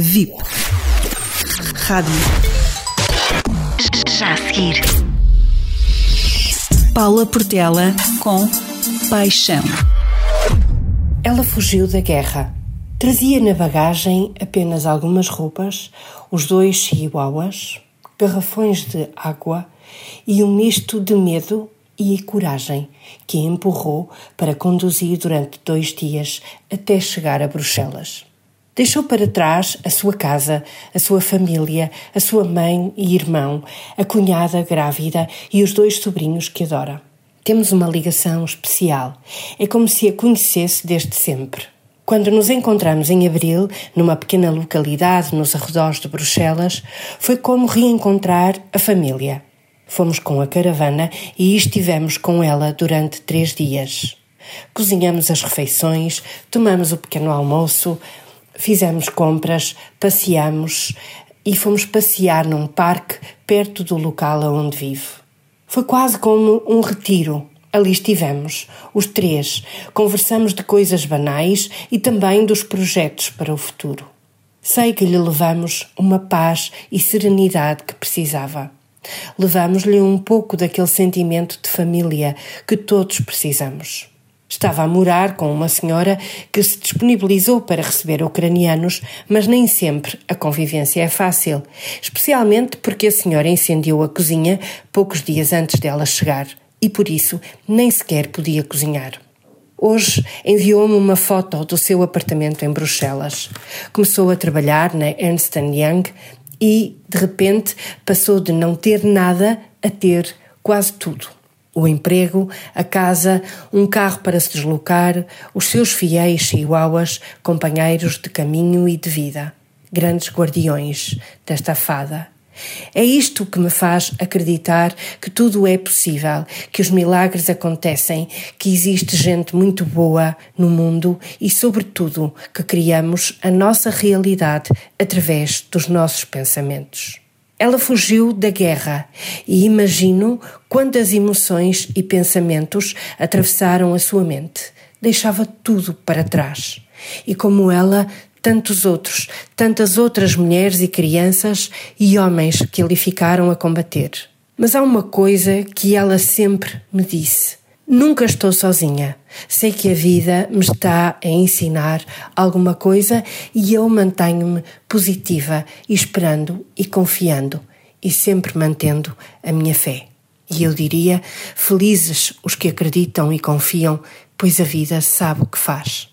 VIP. Rádio. Já a seguir. Paula Portela com Paixão. Ela fugiu da guerra. Trazia na bagagem apenas algumas roupas, os dois chihuahuas, garrafões de água e um misto de medo e coragem que a empurrou para conduzir durante dois dias até chegar a Bruxelas. Deixou para trás a sua casa, a sua família, a sua mãe e irmão, a cunhada grávida e os dois sobrinhos que adora. Temos uma ligação especial. É como se a conhecesse desde sempre. Quando nos encontramos em abril, numa pequena localidade nos arredores de Bruxelas, foi como reencontrar a família. Fomos com a caravana e estivemos com ela durante três dias. Cozinhamos as refeições, tomamos o pequeno almoço, fizemos compras, passeamos e fomos passear num parque perto do local onde vivo. Foi quase como um retiro. Ali estivemos, os três, conversamos de coisas banais e também dos projetos para o futuro. Sei que lhe levamos uma paz e serenidade que precisava. Levamos-lhe um pouco daquele sentimento de família que todos precisamos. Estava a morar com uma senhora que se disponibilizou para receber ucranianos, mas nem sempre a convivência é fácil, especialmente porque a senhora incendiou a cozinha poucos dias antes dela chegar e por isso nem sequer podia cozinhar. Hoje enviou-me uma foto do seu apartamento em Bruxelas. Começou a trabalhar na Ernst Young e, de repente, passou de não ter nada a ter quase tudo. O emprego, a casa, um carro para se deslocar, os seus fiéis chihuahuas, companheiros de caminho e de vida, grandes guardiões desta fada. É isto que me faz acreditar que tudo é possível, que os milagres acontecem, que existe gente muito boa no mundo e, sobretudo, que criamos a nossa realidade através dos nossos pensamentos. Ela fugiu da guerra e imagino quantas emoções e pensamentos atravessaram a sua mente. Deixava tudo para trás. E como ela, tantos outros, tantas outras mulheres e crianças e homens que ali ficaram a combater. Mas há uma coisa que ela sempre me disse: Nunca estou sozinha. Sei que a vida me está a ensinar alguma coisa e eu mantenho-me positiva, esperando e confiando e sempre mantendo a minha fé. E eu diria: felizes os que acreditam e confiam, pois a vida sabe o que faz.